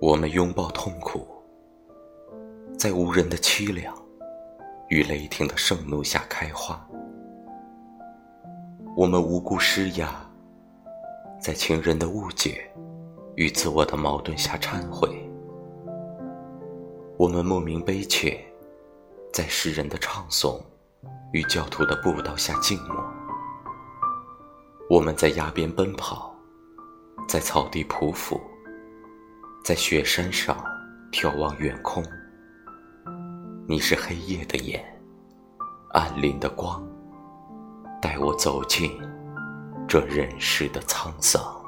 我们拥抱痛苦，在无人的凄凉与雷霆的盛怒下开花。我们无故施压，在情人的误解与自我的矛盾下忏悔。我们莫名悲切，在诗人的唱诵与教徒的布道下静默。我们在崖边奔跑，在草地匍匐。在雪山上眺望远空，你是黑夜的眼，暗林的光，带我走进这人世的沧桑。